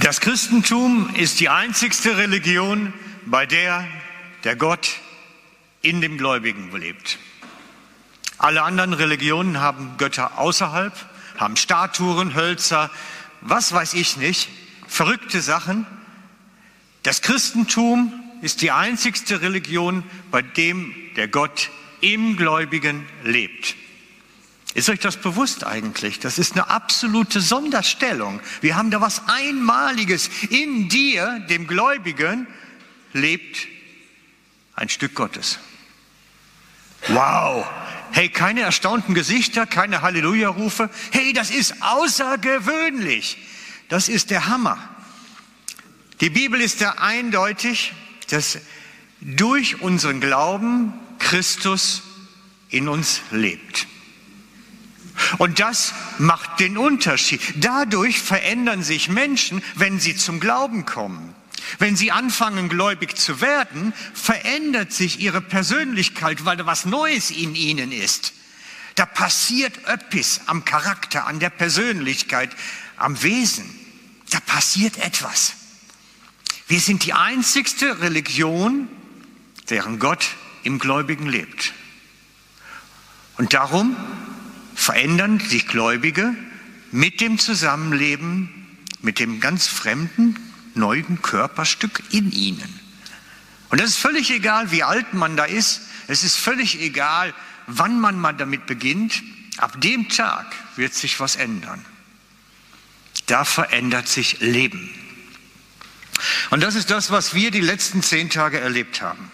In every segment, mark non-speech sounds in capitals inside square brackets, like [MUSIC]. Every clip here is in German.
Das Christentum ist die einzigste Religion, bei der der Gott in dem Gläubigen lebt. Alle anderen Religionen haben Götter außerhalb, haben Statuen, Hölzer, was weiß ich nicht, verrückte Sachen. Das Christentum ist die einzigste Religion, bei dem der Gott im Gläubigen lebt. Ist euch das bewusst eigentlich? Das ist eine absolute Sonderstellung. Wir haben da was Einmaliges. In dir, dem Gläubigen, lebt ein Stück Gottes. Wow. Hey, keine erstaunten Gesichter, keine Halleluja-Rufe. Hey, das ist außergewöhnlich. Das ist der Hammer. Die Bibel ist da eindeutig, dass durch unseren Glauben Christus in uns lebt. Und das macht den Unterschied. Dadurch verändern sich Menschen, wenn sie zum Glauben kommen. Wenn sie anfangen, gläubig zu werden, verändert sich ihre Persönlichkeit, weil da was Neues in ihnen ist. Da passiert etwas am Charakter, an der Persönlichkeit, am Wesen. Da passiert etwas. Wir sind die einzigste Religion, deren Gott im Gläubigen lebt. Und darum verändern sich Gläubige mit dem Zusammenleben mit dem ganz fremden, neuen Körperstück in ihnen. Und das ist völlig egal, wie alt man da ist. Es ist völlig egal, wann man mal damit beginnt. Ab dem Tag wird sich was ändern. Da verändert sich Leben. Und das ist das, was wir die letzten zehn Tage erlebt haben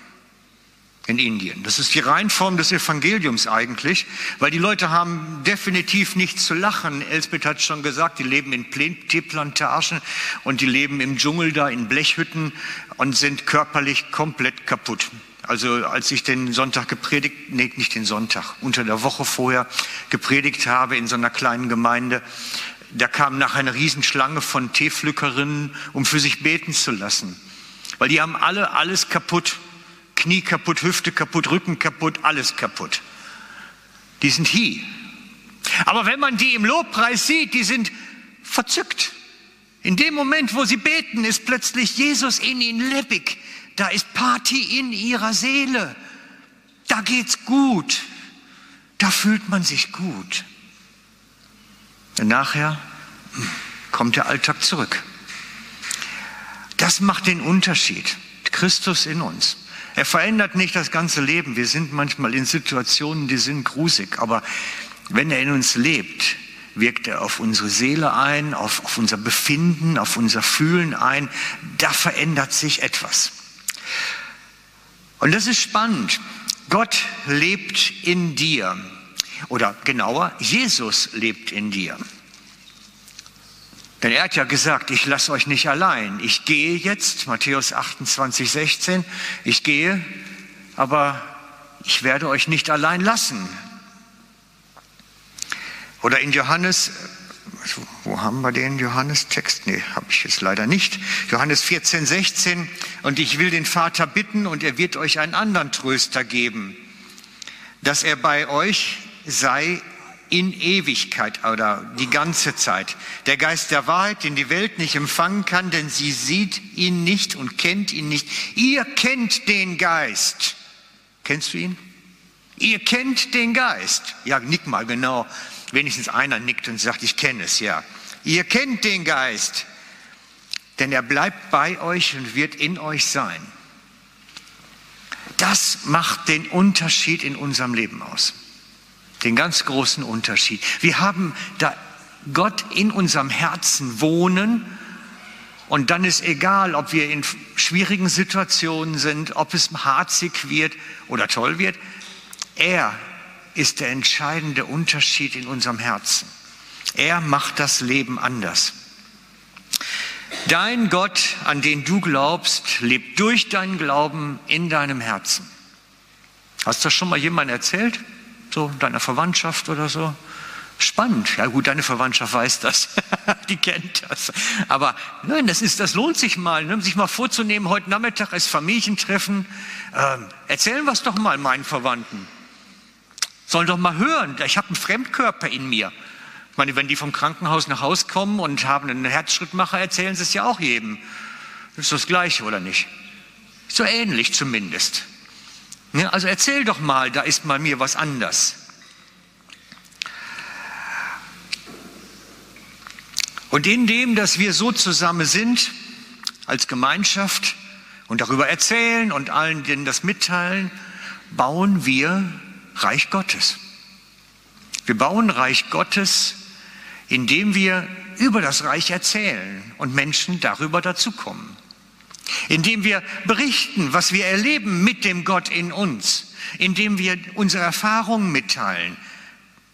in Indien. Das ist die Reinform des Evangeliums eigentlich, weil die Leute haben definitiv nichts zu lachen. Elsbeth hat schon gesagt, die leben in Teeplantagen und die leben im Dschungel da in Blechhütten und sind körperlich komplett kaputt. Also als ich den Sonntag gepredigt, nee, nicht den Sonntag, unter der Woche vorher gepredigt habe in so einer kleinen Gemeinde, da kam nachher eine Riesenschlange von Teepflückerinnen, um für sich beten zu lassen. Weil die haben alle alles kaputt. Knie kaputt, Hüfte kaputt, Rücken kaputt, alles kaputt. Die sind hier. Aber wenn man die im Lobpreis sieht, die sind verzückt. In dem Moment, wo sie beten, ist plötzlich Jesus in ihnen lebendig. Da ist Party in ihrer Seele. Da geht's gut. Da fühlt man sich gut. Und nachher kommt der Alltag zurück. Das macht den Unterschied. Christus in uns. Er verändert nicht das ganze Leben. Wir sind manchmal in Situationen, die sind grusig, aber wenn er in uns lebt, wirkt er auf unsere Seele ein, auf, auf unser Befinden, auf unser Fühlen ein. Da verändert sich etwas. Und das ist spannend. Gott lebt in dir. Oder genauer, Jesus lebt in dir. Denn er hat ja gesagt, ich lasse euch nicht allein. Ich gehe jetzt, Matthäus 28, 16, ich gehe, aber ich werde euch nicht allein lassen. Oder in Johannes, wo haben wir den Johannes-Text? Nee, habe ich jetzt leider nicht. Johannes 14, 16, und ich will den Vater bitten, und er wird euch einen anderen Tröster geben, dass er bei euch sei in Ewigkeit oder die ganze Zeit. Der Geist der Wahrheit, den die Welt nicht empfangen kann, denn sie sieht ihn nicht und kennt ihn nicht. Ihr kennt den Geist. Kennst du ihn? Ihr kennt den Geist. Ja, nick mal genau. Wenigstens einer nickt und sagt, ich kenne es, ja. Ihr kennt den Geist, denn er bleibt bei euch und wird in euch sein. Das macht den Unterschied in unserem Leben aus. Den ganz großen Unterschied. Wir haben da Gott in unserem Herzen wohnen und dann ist egal, ob wir in schwierigen Situationen sind, ob es harzig wird oder toll wird. Er ist der entscheidende Unterschied in unserem Herzen. Er macht das Leben anders. Dein Gott, an den du glaubst, lebt durch deinen Glauben in deinem Herzen. Hast du das schon mal jemand erzählt? So deiner Verwandtschaft oder so. Spannend. Ja gut, deine Verwandtschaft weiß das. [LAUGHS] Die kennt das. Aber nein, das ist, das lohnt sich mal, ne? sich mal vorzunehmen, heute Nachmittag ist Familientreffen. Ähm, erzählen wir es doch mal meinen Verwandten. Sollen doch mal hören, ich habe einen Fremdkörper in mir. meine, wenn die vom Krankenhaus nach Hause kommen und haben einen Herzschrittmacher, erzählen sie es ja auch jedem. Ist das Gleiche, oder nicht? So ähnlich zumindest. Ja, also erzähl doch mal, da ist bei mir was anders. Und in dem, dass wir so zusammen sind, als Gemeinschaft und darüber erzählen und allen, denen das mitteilen, bauen wir Reich Gottes. Wir bauen Reich Gottes, indem wir über das Reich erzählen und Menschen darüber dazukommen. Indem wir berichten, was wir erleben mit dem Gott in uns. Indem wir unsere Erfahrungen mitteilen.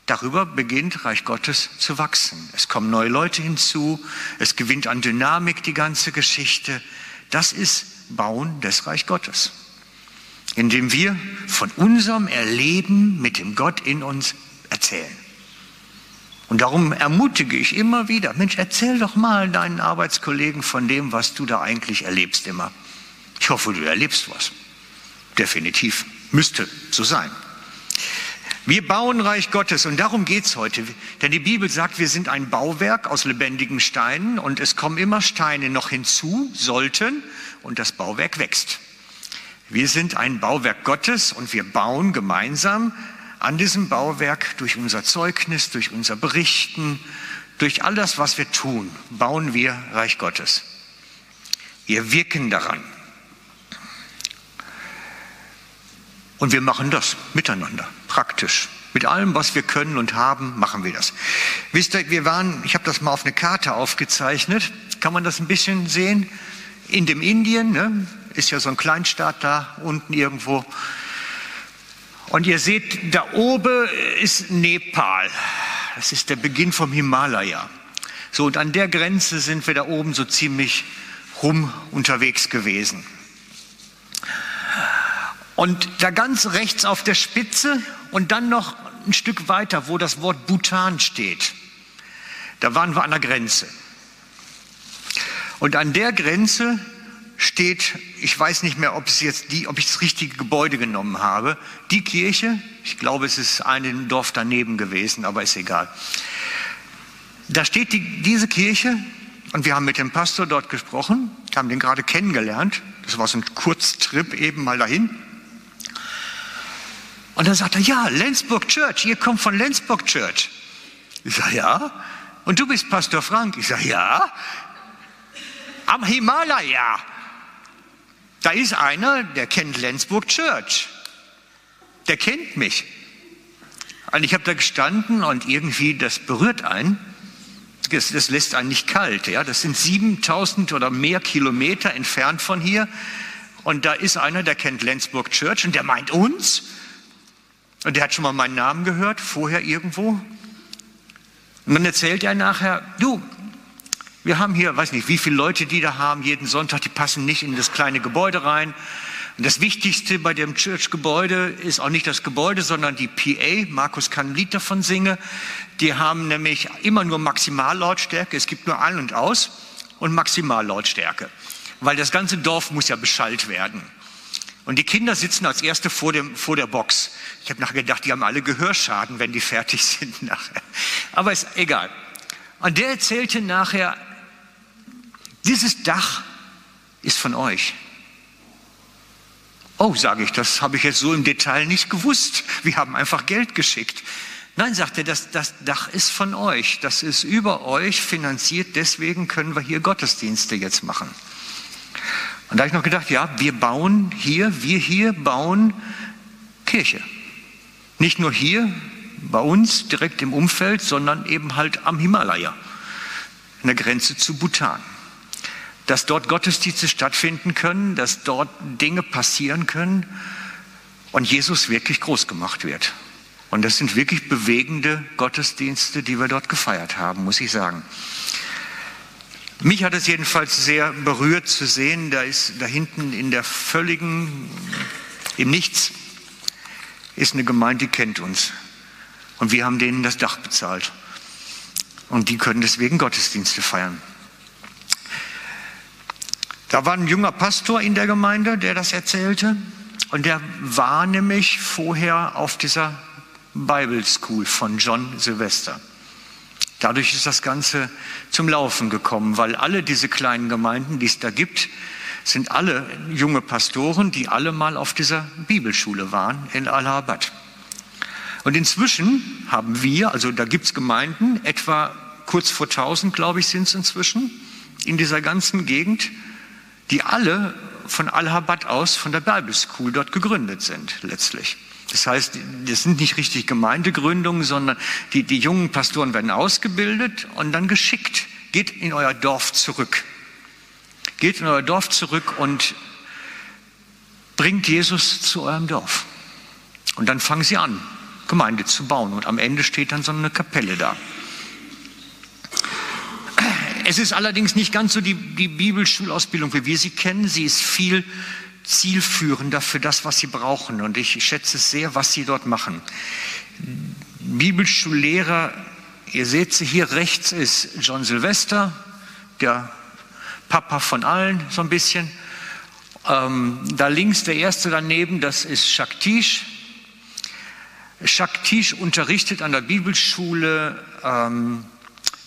Darüber beginnt Reich Gottes zu wachsen. Es kommen neue Leute hinzu. Es gewinnt an Dynamik die ganze Geschichte. Das ist Bauen des Reich Gottes. Indem wir von unserem Erleben mit dem Gott in uns erzählen. Und darum ermutige ich immer wieder, Mensch, erzähl doch mal deinen Arbeitskollegen von dem, was du da eigentlich erlebst immer. Ich hoffe, du erlebst was. Definitiv. Müsste so sein. Wir bauen Reich Gottes und darum geht's heute. Denn die Bibel sagt, wir sind ein Bauwerk aus lebendigen Steinen und es kommen immer Steine noch hinzu, sollten, und das Bauwerk wächst. Wir sind ein Bauwerk Gottes und wir bauen gemeinsam an diesem Bauwerk durch unser Zeugnis, durch unser Berichten, durch all das, was wir tun, bauen wir Reich Gottes. Wir wirken daran. Und wir machen das miteinander, praktisch. Mit allem, was wir können und haben, machen wir das. Wisst ihr, wir waren, ich habe das mal auf eine Karte aufgezeichnet. Kann man das ein bisschen sehen? In dem Indien, ne, ist ja so ein Kleinstaat da unten irgendwo. Und ihr seht, da oben ist Nepal. Das ist der Beginn vom Himalaya. So, und an der Grenze sind wir da oben so ziemlich rum unterwegs gewesen. Und da ganz rechts auf der Spitze und dann noch ein Stück weiter, wo das Wort Bhutan steht, da waren wir an der Grenze. Und an der Grenze steht, ich weiß nicht mehr, ob es jetzt die, ob ich das richtige Gebäude genommen habe, die Kirche, ich glaube, es ist ein Dorf daneben gewesen, aber ist egal. Da steht die, diese Kirche und wir haben mit dem Pastor dort gesprochen, haben den gerade kennengelernt. Das war so ein Kurztrip eben mal dahin. Und dann sagt er, ja, Lenzburg Church, ihr kommt von Lenzburg Church. Ich sage, ja. Und du bist Pastor Frank? Ich sage, ja. Am Himalaya. Da ist einer, der kennt Lenzburg Church. Der kennt mich. Und ich habe da gestanden und irgendwie, das berührt einen. Das, das lässt einen nicht kalt. Ja? Das sind 7000 oder mehr Kilometer entfernt von hier. Und da ist einer, der kennt Lenzburg Church und der meint uns. Und der hat schon mal meinen Namen gehört, vorher irgendwo. Und dann erzählt er nachher, du, wir haben hier, weiß nicht, wie viele Leute die da haben, jeden Sonntag, die passen nicht in das kleine Gebäude rein. Und das Wichtigste bei dem Church-Gebäude ist auch nicht das Gebäude, sondern die PA. Markus kann ein Lied davon singen. Die haben nämlich immer nur Maximallautstärke. Es gibt nur An- und Aus und Maximallautstärke. Weil das ganze Dorf muss ja beschallt werden. Und die Kinder sitzen als Erste vor, dem, vor der Box. Ich habe nachher gedacht, die haben alle Gehörschaden, wenn die fertig [LAUGHS] sind nachher. Aber ist egal. Und der erzählte nachher, dieses Dach ist von euch. Oh, sage ich, das habe ich jetzt so im Detail nicht gewusst. Wir haben einfach Geld geschickt. Nein, sagt er, das, das Dach ist von euch. Das ist über euch finanziert. Deswegen können wir hier Gottesdienste jetzt machen. Und da habe ich noch gedacht, ja, wir bauen hier, wir hier bauen Kirche. Nicht nur hier bei uns direkt im Umfeld, sondern eben halt am Himalaya, an der Grenze zu Bhutan dass dort Gottesdienste stattfinden können, dass dort Dinge passieren können und Jesus wirklich groß gemacht wird. Und das sind wirklich bewegende Gottesdienste, die wir dort gefeiert haben, muss ich sagen. Mich hat es jedenfalls sehr berührt zu sehen, da ist da hinten in der völligen, im Nichts, ist eine Gemeinde, die kennt uns. Und wir haben denen das Dach bezahlt. Und die können deswegen Gottesdienste feiern. Da war ein junger Pastor in der Gemeinde, der das erzählte. Und der war nämlich vorher auf dieser Bible School von John Sylvester. Dadurch ist das Ganze zum Laufen gekommen, weil alle diese kleinen Gemeinden, die es da gibt, sind alle junge Pastoren, die alle mal auf dieser Bibelschule waren in Allahabad. Und inzwischen haben wir, also da gibt es Gemeinden, etwa kurz vor 1000, glaube ich, sind es inzwischen, in dieser ganzen Gegend, die alle von Allahabad aus, von der Bible School dort gegründet sind, letztlich. Das heißt, das sind nicht richtig Gemeindegründungen, sondern die, die jungen Pastoren werden ausgebildet und dann geschickt. Geht in euer Dorf zurück. Geht in euer Dorf zurück und bringt Jesus zu eurem Dorf. Und dann fangen sie an, Gemeinde zu bauen. Und am Ende steht dann so eine Kapelle da. Es ist allerdings nicht ganz so die, die Bibelschulausbildung, wie wir sie kennen. Sie ist viel zielführender für das, was sie brauchen. Und ich schätze sehr, was sie dort machen. Bibelschullehrer, ihr seht sie hier rechts, ist John Sylvester, der Papa von allen, so ein bisschen. Ähm, da links der erste daneben, das ist Shaktish. Shaktish unterrichtet an der Bibelschule ähm,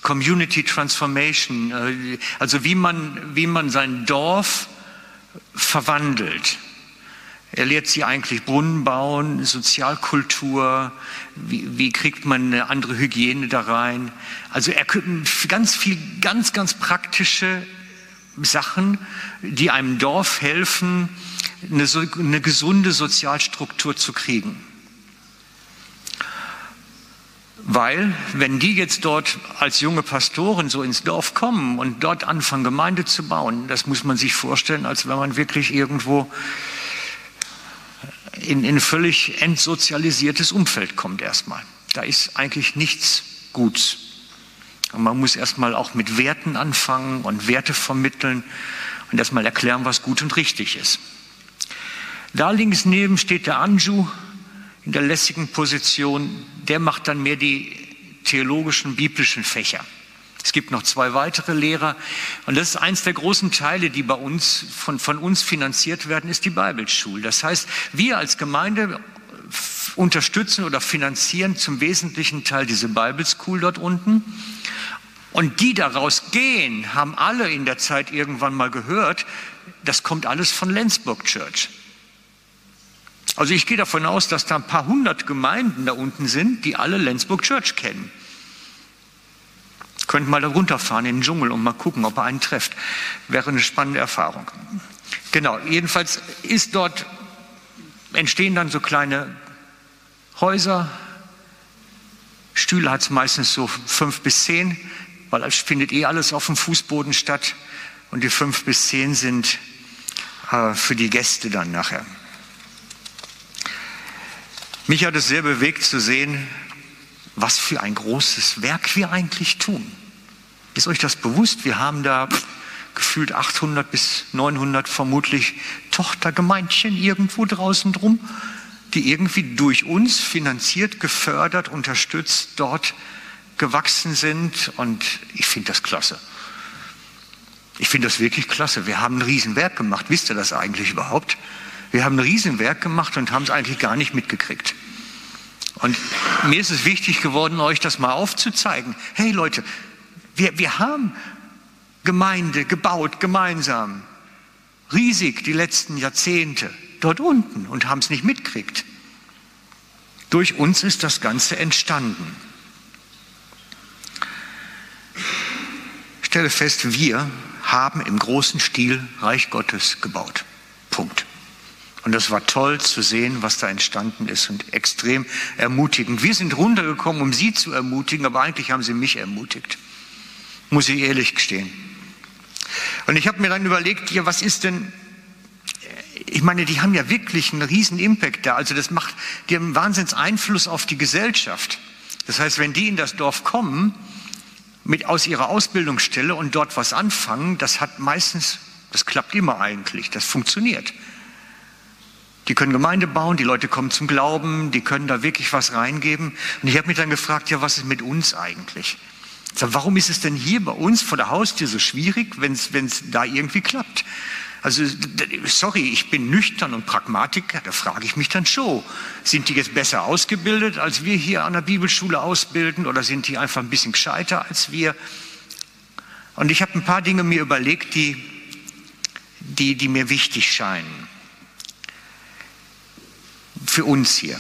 Community Transformation, äh, also wie man, wie man sein Dorf verwandelt. Er lehrt sie eigentlich Brunnen bauen, Sozialkultur, wie, wie, kriegt man eine andere Hygiene da rein. Also er ganz viel, ganz, ganz praktische Sachen, die einem Dorf helfen, eine, eine gesunde Sozialstruktur zu kriegen. Weil, wenn die jetzt dort als junge Pastoren so ins Dorf kommen und dort anfangen, Gemeinde zu bauen, das muss man sich vorstellen, als wenn man wirklich irgendwo in, in ein völlig entsozialisiertes Umfeld kommt erstmal. Da ist eigentlich nichts Guts. Und man muss erstmal auch mit Werten anfangen und Werte vermitteln und erstmal erklären, was gut und richtig ist. Da links neben steht der Anju, in der lässigen Position, der macht dann mehr die theologischen, biblischen Fächer. Es gibt noch zwei weitere Lehrer. Und das ist eins der großen Teile, die bei uns, von, von uns finanziert werden, ist die Bibelschule. Das heißt, wir als Gemeinde unterstützen oder finanzieren zum wesentlichen Teil diese Bible School dort unten. Und die daraus gehen, haben alle in der Zeit irgendwann mal gehört, das kommt alles von Lenzburg Church. Also ich gehe davon aus, dass da ein paar hundert Gemeinden da unten sind, die alle Lenzburg Church kennen. Könnt mal da runterfahren in den Dschungel und mal gucken, ob er einen trefft. Wäre eine spannende Erfahrung. Genau, jedenfalls ist dort, entstehen dann so kleine Häuser. Stühle hat es meistens so fünf bis zehn, weil es findet eh alles auf dem Fußboden statt. Und die fünf bis zehn sind äh, für die Gäste dann nachher. Mich hat es sehr bewegt zu sehen, was für ein großes Werk wir eigentlich tun. Ist euch das bewusst? Wir haben da gefühlt 800 bis 900 vermutlich Tochtergemeindchen irgendwo draußen drum, die irgendwie durch uns finanziert, gefördert, unterstützt, dort gewachsen sind. Und ich finde das klasse. Ich finde das wirklich klasse. Wir haben ein Riesenwerk gemacht. Wisst ihr das eigentlich überhaupt? Wir haben ein Riesenwerk gemacht und haben es eigentlich gar nicht mitgekriegt. Und mir ist es wichtig geworden, euch das mal aufzuzeigen. Hey Leute, wir, wir haben Gemeinde gebaut, gemeinsam, riesig die letzten Jahrzehnte dort unten und haben es nicht mitgekriegt. Durch uns ist das Ganze entstanden. Ich stelle fest, wir haben im großen Stil Reich Gottes gebaut. Punkt. Und das war toll zu sehen, was da entstanden ist und extrem ermutigend. Wir sind runtergekommen, um Sie zu ermutigen, aber eigentlich haben Sie mich ermutigt. Muss ich ehrlich gestehen. Und ich habe mir dann überlegt, ja, was ist denn, ich meine, die haben ja wirklich einen riesen Impact da. Also das macht, die haben einen Wahnsinns Einfluss auf die Gesellschaft. Das heißt, wenn die in das Dorf kommen, mit aus ihrer Ausbildungsstelle und dort was anfangen, das hat meistens, das klappt immer eigentlich, das funktioniert. Die können Gemeinde bauen, die Leute kommen zum Glauben, die können da wirklich was reingeben. Und ich habe mich dann gefragt, ja, was ist mit uns eigentlich? Sag, warum ist es denn hier bei uns vor der Haustür so schwierig, wenn es da irgendwie klappt? Also, sorry, ich bin nüchtern und Pragmatiker, da frage ich mich dann schon, sind die jetzt besser ausgebildet, als wir hier an der Bibelschule ausbilden, oder sind die einfach ein bisschen gescheiter als wir? Und ich habe ein paar Dinge mir überlegt, die, die, die mir wichtig scheinen. Für uns hier.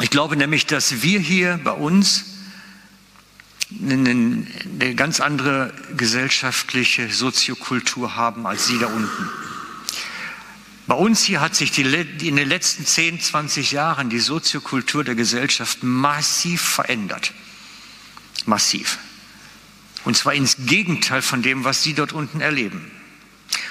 Ich glaube nämlich, dass wir hier bei uns eine, ganz andere gesellschaftliche Soziokultur haben als Sie da unten. Bei uns hier hat sich die, in den letzten 10, 20 Jahren die Soziokultur der Gesellschaft massiv verändert. Massiv. Und zwar ins Gegenteil von dem, was Sie dort unten erleben.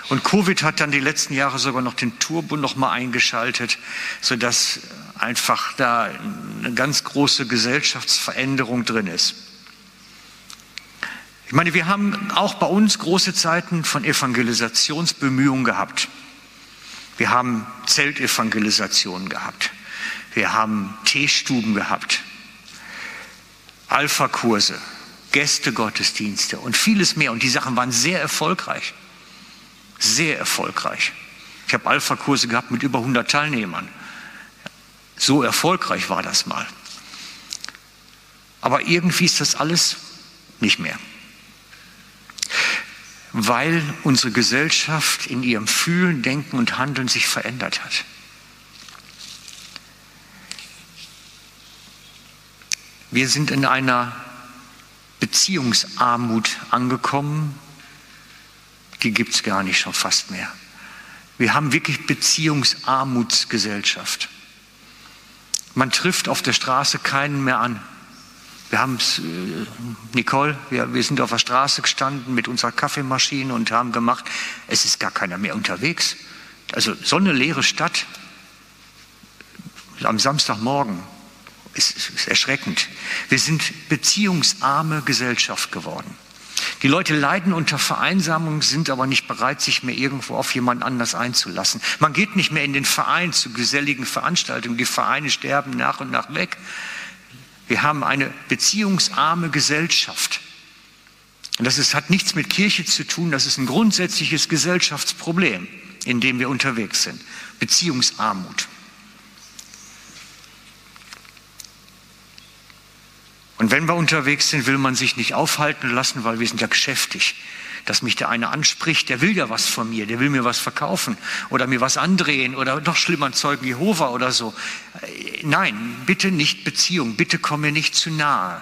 Und Covid hat dann die letzten Jahre sogar noch den Turbo noch mal eingeschaltet, sodass einfach da eine ganz große Gesellschaftsveränderung drin ist. Ich meine, wir haben auch bei uns große Zeiten von Evangelisationsbemühungen gehabt. Wir haben Zeltevangelisationen gehabt. Wir haben Teestuben gehabt. Alpha-Kurse, Gästegottesdienste und vieles mehr. Und die Sachen waren sehr erfolgreich. Sehr erfolgreich. Ich habe Alpha-Kurse gehabt mit über 100 Teilnehmern. So erfolgreich war das mal. Aber irgendwie ist das alles nicht mehr weil unsere Gesellschaft in ihrem Fühlen, Denken und Handeln sich verändert hat. Wir sind in einer Beziehungsarmut angekommen, die gibt es gar nicht schon fast mehr. Wir haben wirklich Beziehungsarmutsgesellschaft. Man trifft auf der Straße keinen mehr an. Wir haben es, äh, Nicole, wir, wir sind auf der Straße gestanden mit unserer Kaffeemaschine und haben gemacht, es ist gar keiner mehr unterwegs. Also so eine leere Stadt am Samstagmorgen ist, ist erschreckend. Wir sind beziehungsarme Gesellschaft geworden. Die Leute leiden unter Vereinsamung, sind aber nicht bereit, sich mehr irgendwo auf jemand anders einzulassen. Man geht nicht mehr in den Verein zu geselligen Veranstaltungen. Die Vereine sterben nach und nach weg. Wir haben eine beziehungsarme Gesellschaft. Und das ist, hat nichts mit Kirche zu tun, das ist ein grundsätzliches Gesellschaftsproblem, in dem wir unterwegs sind. Beziehungsarmut. Und wenn wir unterwegs sind, will man sich nicht aufhalten lassen, weil wir sind ja geschäftig dass mich der eine anspricht, der will ja was von mir, der will mir was verkaufen oder mir was andrehen oder noch schlimmer Zeugen Jehova oder so. Äh, nein, bitte nicht Beziehung, bitte komm mir nicht zu nahe.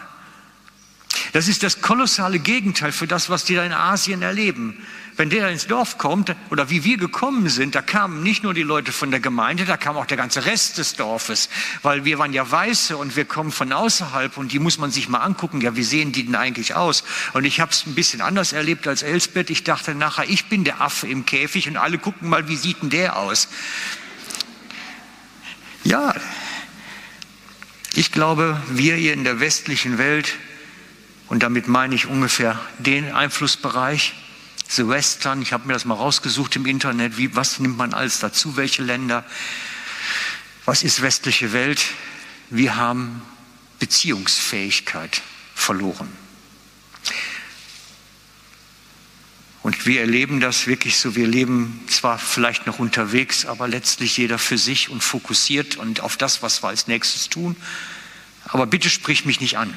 Das ist das kolossale Gegenteil für das, was die da in Asien erleben. Wenn der ins Dorf kommt, oder wie wir gekommen sind, da kamen nicht nur die Leute von der Gemeinde, da kam auch der ganze Rest des Dorfes, weil wir waren ja Weiße und wir kommen von außerhalb und die muss man sich mal angucken, ja, wie sehen die denn eigentlich aus? Und ich habe es ein bisschen anders erlebt als Elsbeth. Ich dachte nachher, ich bin der Affe im Käfig und alle gucken mal, wie sieht denn der aus? Ja, ich glaube, wir hier in der westlichen Welt, und damit meine ich ungefähr den Einflussbereich, The Western, ich habe mir das mal rausgesucht im Internet, wie, was nimmt man alles dazu, welche Länder, was ist westliche Welt? Wir haben Beziehungsfähigkeit verloren. Und wir erleben das wirklich so, wir leben zwar vielleicht noch unterwegs, aber letztlich jeder für sich und fokussiert und auf das, was wir als nächstes tun. Aber bitte sprich mich nicht an.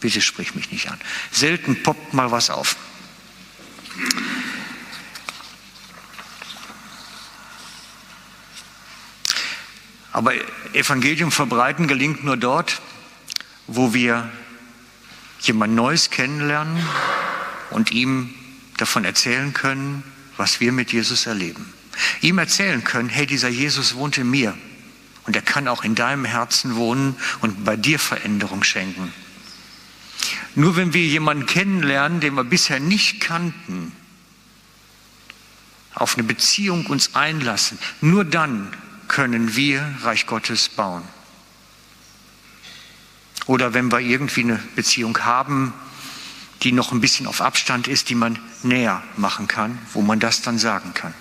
Bitte sprich mich nicht an. Selten poppt mal was auf. Aber Evangelium verbreiten gelingt nur dort, wo wir jemand Neues kennenlernen und ihm davon erzählen können, was wir mit Jesus erleben. Ihm erzählen können, hey, dieser Jesus wohnt in mir und er kann auch in deinem Herzen wohnen und bei dir Veränderung schenken. Nur wenn wir jemanden kennenlernen, den wir bisher nicht kannten, auf eine Beziehung uns einlassen, nur dann können wir Reich Gottes bauen. Oder wenn wir irgendwie eine Beziehung haben, die noch ein bisschen auf Abstand ist, die man näher machen kann, wo man das dann sagen kann.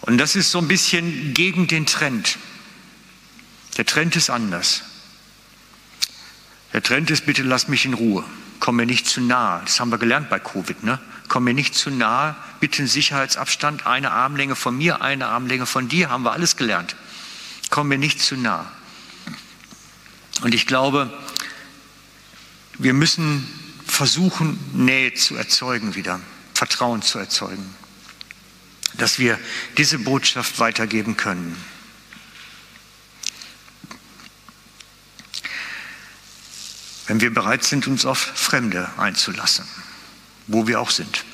Und das ist so ein bisschen gegen den Trend. Der Trend ist anders. Der Trend ist, bitte lass mich in Ruhe. Komm mir nicht zu nahe. Das haben wir gelernt bei Covid. Ne? Komm mir nicht zu nahe. Bitte einen Sicherheitsabstand. Eine Armlänge von mir, eine Armlänge von dir. Haben wir alles gelernt. Komm mir nicht zu nahe. Und ich glaube, wir müssen versuchen, Nähe zu erzeugen wieder, Vertrauen zu erzeugen, dass wir diese Botschaft weitergeben können. Wenn wir bereit sind, uns auf Fremde einzulassen, wo wir auch sind.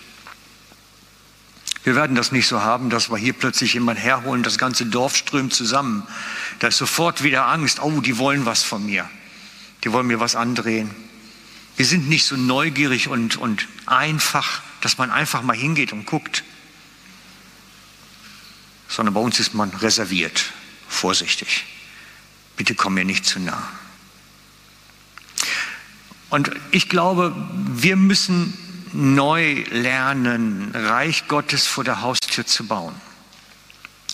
Wir werden das nicht so haben, dass wir hier plötzlich jemanden herholen, das ganze Dorf strömt zusammen. Da ist sofort wieder Angst, oh, die wollen was von mir. Die wollen mir was andrehen. Wir sind nicht so neugierig und, und einfach, dass man einfach mal hingeht und guckt, sondern bei uns ist man reserviert, vorsichtig. Bitte komm mir nicht zu nah. Und ich glaube, wir müssen neu lernen, Reich Gottes vor der Haustür zu bauen.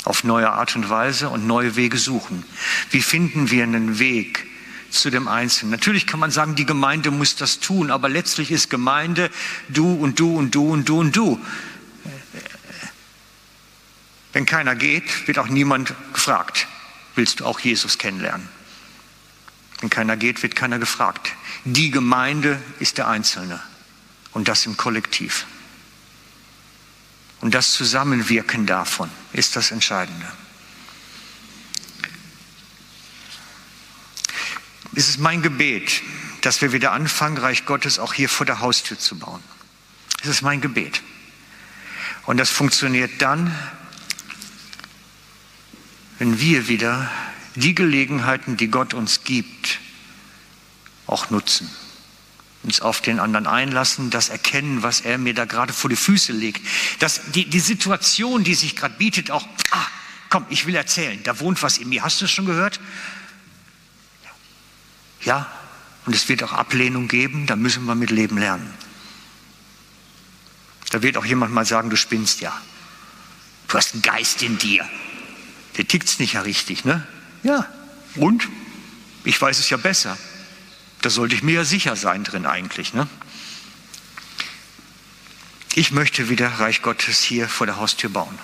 Auf neue Art und Weise und neue Wege suchen. Wie finden wir einen Weg zu dem Einzelnen? Natürlich kann man sagen, die Gemeinde muss das tun, aber letztlich ist Gemeinde du und du und du und du und du. Wenn keiner geht, wird auch niemand gefragt, willst du auch Jesus kennenlernen? Wenn keiner geht, wird keiner gefragt. Die Gemeinde ist der Einzelne und das im Kollektiv. Und das Zusammenwirken davon ist das Entscheidende. Es ist mein Gebet, dass wir wieder anfangen, Reich Gottes auch hier vor der Haustür zu bauen. Es ist mein Gebet. Und das funktioniert dann, wenn wir wieder die Gelegenheiten, die Gott uns gibt, auch nutzen uns auf den anderen einlassen, das erkennen, was er mir da gerade vor die Füße legt. Das, die, die Situation, die sich gerade bietet, auch, ah, komm, ich will erzählen, da wohnt was in mir. Hast du es schon gehört? Ja, und es wird auch Ablehnung geben, da müssen wir mit Leben lernen. Da wird auch jemand mal sagen, du spinnst ja. Du hast einen Geist in dir. Der tickt's nicht ja richtig, ne? Ja. Und? Ich weiß es ja besser. Da sollte ich mir ja sicher sein drin eigentlich. Ne? Ich möchte wieder Reich Gottes hier vor der Haustür bauen.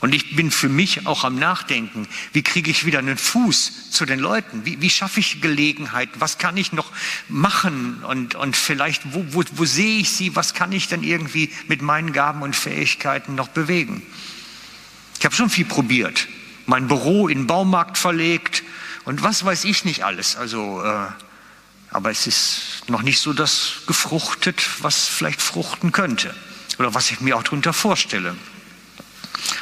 Und ich bin für mich auch am Nachdenken, wie kriege ich wieder einen Fuß zu den Leuten? Wie, wie schaffe ich Gelegenheit? Was kann ich noch machen? Und, und vielleicht, wo, wo, wo sehe ich sie? Was kann ich denn irgendwie mit meinen Gaben und Fähigkeiten noch bewegen? Ich habe schon viel probiert. Mein Büro in den Baumarkt verlegt und was weiß ich nicht alles. Also äh, aber es ist noch nicht so das gefruchtet, was vielleicht fruchten könnte oder was ich mir auch darunter vorstelle.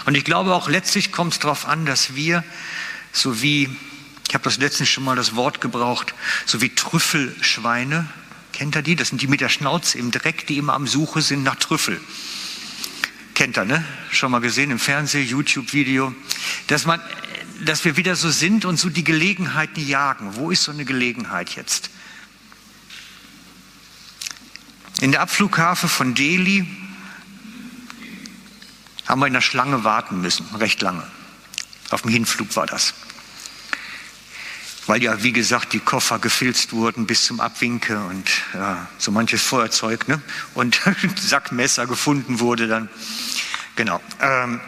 Und ich glaube auch letztlich kommt es darauf an, dass wir, so wie, ich habe das letztens schon mal das Wort gebraucht, so wie Trüffelschweine, kennt ihr die? Das sind die mit der Schnauze im Dreck, die immer am Suche sind nach Trüffel. Kennt ihr, ne? Schon mal gesehen im Fernsehen, YouTube-Video, dass dass wir wieder so sind und so die Gelegenheiten jagen. Wo ist so eine Gelegenheit jetzt? In der Abflughafen von Delhi haben wir in der Schlange warten müssen, recht lange. Auf dem Hinflug war das. Weil ja, wie gesagt, die Koffer gefilzt wurden bis zum Abwinke und ja, so manches Feuerzeug ne? und [LAUGHS] Sackmesser gefunden wurde dann. Genau. Ähm,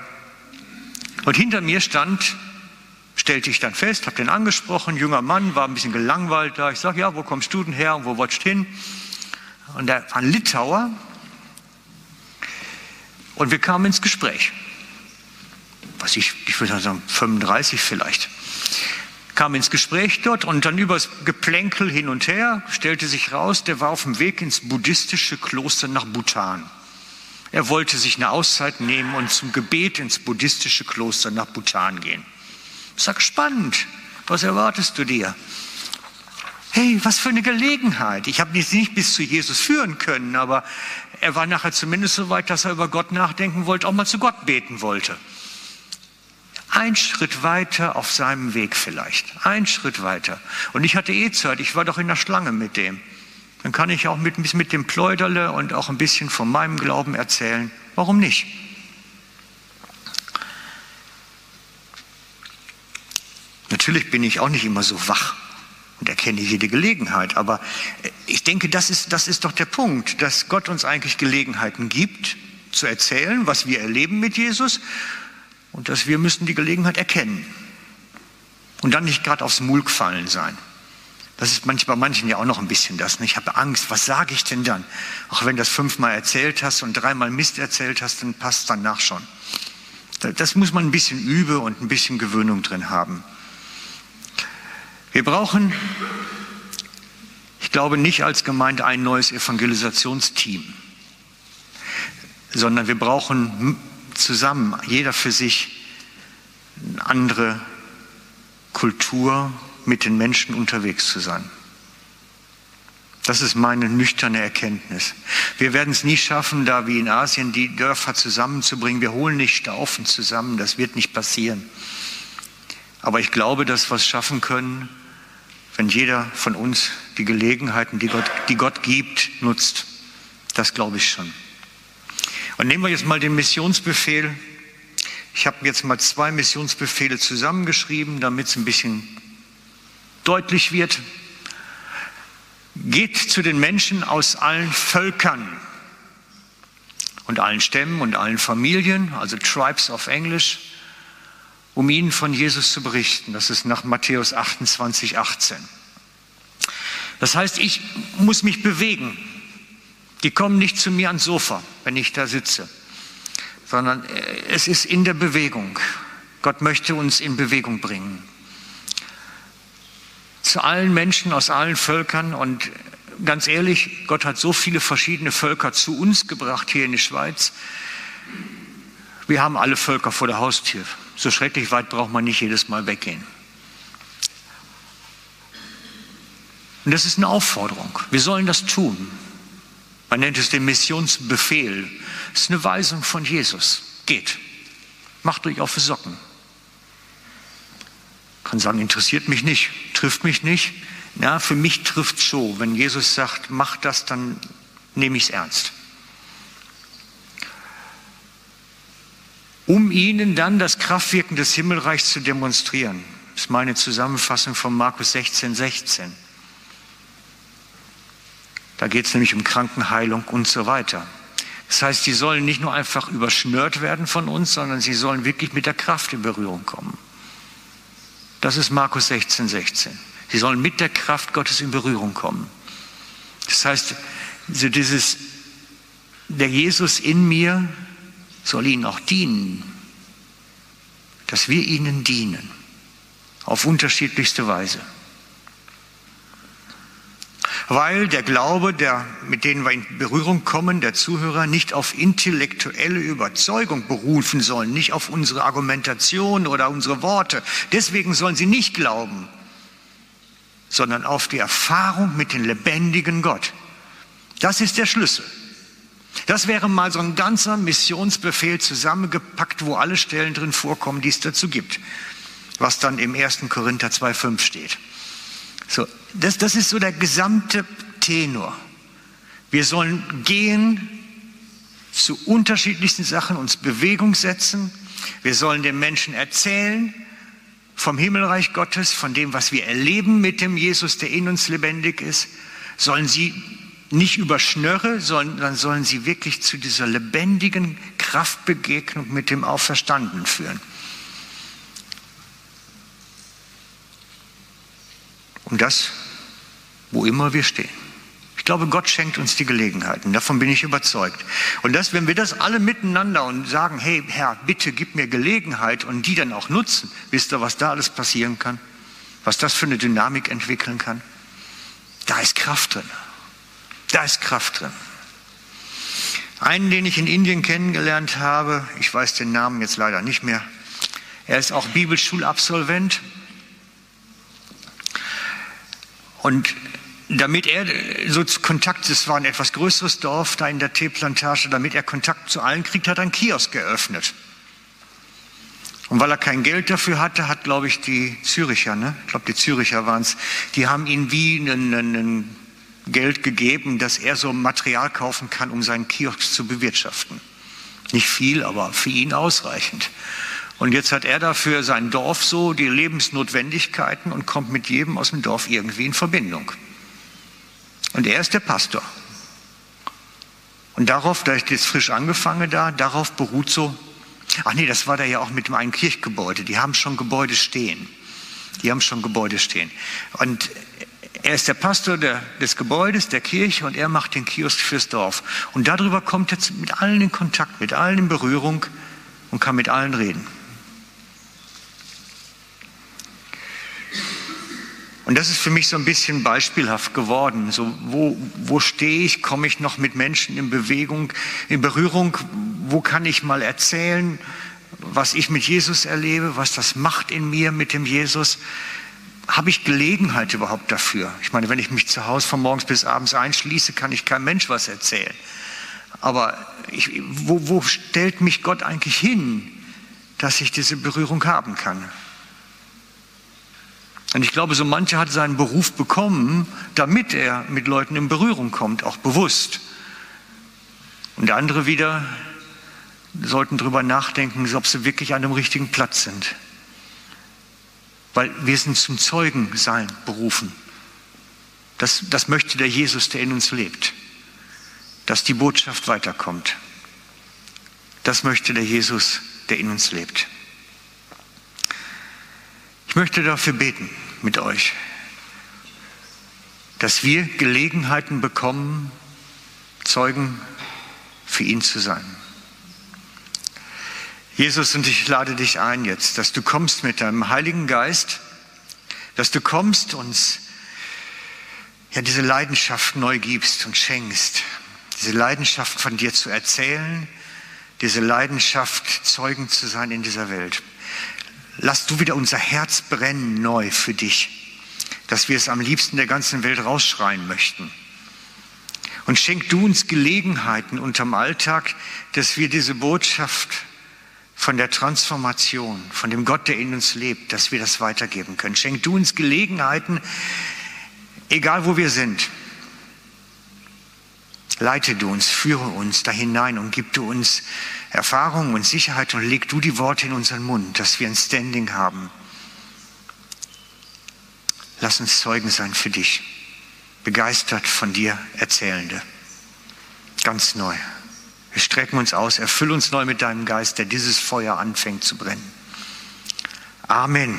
und hinter mir stand, stellte ich dann fest, habe den angesprochen, junger Mann, war ein bisschen gelangweilt da. Ich sage, ja, wo kommst du denn her und wo du hin? Und der war ein Litauer. Und wir kamen ins Gespräch. Was ich, ich würde sagen, 35 vielleicht. Kam ins Gespräch dort und dann übers Geplänkel hin und her stellte sich raus, der war auf dem Weg ins buddhistische Kloster nach Bhutan. Er wollte sich eine Auszeit nehmen und zum Gebet ins buddhistische Kloster nach Bhutan gehen. Ich sag, spannend. Was erwartest du dir? Hey, was für eine Gelegenheit. Ich habe ihn nicht bis zu Jesus führen können, aber er war nachher zumindest so weit, dass er über Gott nachdenken wollte, auch mal zu Gott beten wollte. Ein Schritt weiter auf seinem Weg vielleicht. Ein Schritt weiter. Und ich hatte eh Zeit, ich war doch in der Schlange mit dem. Dann kann ich auch mit, mit dem Pläuderle und auch ein bisschen von meinem Glauben erzählen. Warum nicht? Natürlich bin ich auch nicht immer so wach und erkenne jede Gelegenheit. Aber ich denke, das ist, das ist doch der Punkt, dass Gott uns eigentlich Gelegenheiten gibt, zu erzählen, was wir erleben mit Jesus und dass wir müssen die Gelegenheit erkennen und dann nicht gerade aufs Mulk fallen sein. Das ist manchmal bei manchen ja auch noch ein bisschen das. Ne? Ich habe Angst, was sage ich denn dann? Auch wenn du das fünfmal erzählt hast und dreimal Mist erzählt hast, dann passt es danach schon. Das muss man ein bisschen üben und ein bisschen Gewöhnung drin haben. Wir brauchen, ich glaube, nicht als Gemeinde ein neues Evangelisationsteam, sondern wir brauchen zusammen, jeder für sich, eine andere Kultur, mit den Menschen unterwegs zu sein. Das ist meine nüchterne Erkenntnis. Wir werden es nie schaffen, da wie in Asien die Dörfer zusammenzubringen. Wir holen nicht Staufen zusammen, das wird nicht passieren. Aber ich glaube, dass wir es schaffen können, wenn jeder von uns die Gelegenheiten, die Gott, die Gott gibt, nutzt. Das glaube ich schon. Und nehmen wir jetzt mal den Missionsbefehl. Ich habe jetzt mal zwei Missionsbefehle zusammengeschrieben, damit es ein bisschen deutlich wird. Geht zu den Menschen aus allen Völkern und allen Stämmen und allen Familien, also Tribes of English, um ihnen von Jesus zu berichten. Das ist nach Matthäus 28, 18. Das heißt, ich muss mich bewegen. Die kommen nicht zu mir ans Sofa, wenn ich da sitze, sondern äh, es ist in der Bewegung. Gott möchte uns in Bewegung bringen. Zu allen Menschen aus allen Völkern und ganz ehrlich, Gott hat so viele verschiedene Völker zu uns gebracht hier in die Schweiz. Wir haben alle Völker vor der Haustür. So schrecklich weit braucht man nicht jedes Mal weggehen. Und das ist eine Aufforderung. Wir sollen das tun. Man nennt es den Missionsbefehl. Das ist eine Weisung von Jesus. Geht. Macht euch auf die Socken. Kann sagen, interessiert mich nicht, trifft mich nicht. Ja, für mich trifft es so. Wenn Jesus sagt, mach das, dann nehme ich es ernst. Um ihnen dann das Kraftwirken des Himmelreichs zu demonstrieren. Das ist meine Zusammenfassung von Markus 16, 16. Da geht es nämlich um Krankenheilung und so weiter. Das heißt, sie sollen nicht nur einfach überschnürt werden von uns, sondern sie sollen wirklich mit der Kraft in Berührung kommen. Das ist Markus 16, 16. Sie sollen mit der Kraft Gottes in Berührung kommen. Das heißt, so dieses, der Jesus in mir soll ihnen auch dienen, dass wir ihnen dienen, auf unterschiedlichste Weise weil der Glaube, der, mit dem wir in Berührung kommen, der Zuhörer nicht auf intellektuelle Überzeugung berufen sollen, nicht auf unsere Argumentation oder unsere Worte. Deswegen sollen sie nicht glauben, sondern auf die Erfahrung mit dem lebendigen Gott. Das ist der Schlüssel. Das wäre mal so ein ganzer Missionsbefehl zusammengepackt, wo alle Stellen drin vorkommen, die es dazu gibt, was dann im 1. Korinther 2.5 steht. So, das, das ist so der gesamte Tenor. Wir sollen gehen zu unterschiedlichsten Sachen, uns Bewegung setzen. Wir sollen den Menschen erzählen vom Himmelreich Gottes, von dem, was wir erleben mit dem Jesus, der in uns lebendig ist. Sollen sie nicht überschnörre, sondern sollen sie wirklich zu dieser lebendigen Kraftbegegnung mit dem Auferstanden führen. Und das, wo immer wir stehen. Ich glaube, Gott schenkt uns die Gelegenheiten. Davon bin ich überzeugt. Und das, wenn wir das alle miteinander und sagen, hey Herr, bitte gib mir Gelegenheit und die dann auch nutzen, wisst ihr, was da alles passieren kann? Was das für eine Dynamik entwickeln kann? Da ist Kraft drin. Da ist Kraft drin. Einen, den ich in Indien kennengelernt habe, ich weiß den Namen jetzt leider nicht mehr. Er ist auch Bibelschulabsolvent und damit er so Kontakt, es war ein etwas größeres Dorf da in der Teeplantage, damit er Kontakt zu allen kriegt, hat er einen Kiosk geöffnet. Und weil er kein Geld dafür hatte, hat, glaube ich, die Züricher, ne? ich glaube, die Züricher waren es, die haben ihm wie einen, einen Geld gegeben, dass er so Material kaufen kann, um seinen Kiosk zu bewirtschaften. Nicht viel, aber für ihn ausreichend. Und jetzt hat er dafür sein Dorf so die Lebensnotwendigkeiten und kommt mit jedem aus dem Dorf irgendwie in Verbindung. Und er ist der Pastor. Und darauf, da ist jetzt frisch angefangen da, darauf beruht so, ach nee, das war da ja auch mit einem Kirchgebäude, die haben schon Gebäude stehen. Die haben schon Gebäude stehen. Und er ist der Pastor der, des Gebäudes, der Kirche und er macht den Kiosk fürs Dorf. Und darüber kommt er mit allen in Kontakt, mit allen in Berührung und kann mit allen reden. Und das ist für mich so ein bisschen beispielhaft geworden. So, wo, wo stehe ich? Komme ich noch mit Menschen in Bewegung, in Berührung? Wo kann ich mal erzählen, was ich mit Jesus erlebe, was das macht in mir mit dem Jesus? Habe ich Gelegenheit überhaupt dafür? Ich meine, wenn ich mich zu Hause von morgens bis abends einschließe, kann ich kein Mensch was erzählen. Aber ich, wo, wo stellt mich Gott eigentlich hin, dass ich diese Berührung haben kann? Und ich glaube, so mancher hat seinen Beruf bekommen, damit er mit Leuten in Berührung kommt, auch bewusst. Und andere wieder sollten darüber nachdenken, ob sie wirklich an dem richtigen Platz sind. Weil wir sind zum Zeugen sein berufen. Das, das möchte der Jesus, der in uns lebt. Dass die Botschaft weiterkommt. Das möchte der Jesus, der in uns lebt. Ich möchte dafür beten mit euch, dass wir Gelegenheiten bekommen, Zeugen für ihn zu sein. Jesus, und ich lade dich ein jetzt, dass du kommst mit deinem Heiligen Geist, dass du kommst und ja diese Leidenschaft neu gibst und schenkst, diese Leidenschaft von dir zu erzählen, diese Leidenschaft Zeugen zu sein in dieser Welt. Lass du wieder unser Herz brennen neu für dich, dass wir es am liebsten der ganzen Welt rausschreien möchten. Und schenk du uns Gelegenheiten unterm Alltag, dass wir diese Botschaft von der Transformation, von dem Gott, der in uns lebt, dass wir das weitergeben können. Schenk du uns Gelegenheiten, egal wo wir sind. Leite du uns, führe uns da hinein und gib du uns Erfahrung und Sicherheit und leg du die Worte in unseren Mund, dass wir ein Standing haben. Lass uns Zeugen sein für dich, begeistert von dir Erzählende, ganz neu. Wir strecken uns aus, erfüll uns neu mit deinem Geist, der dieses Feuer anfängt zu brennen. Amen.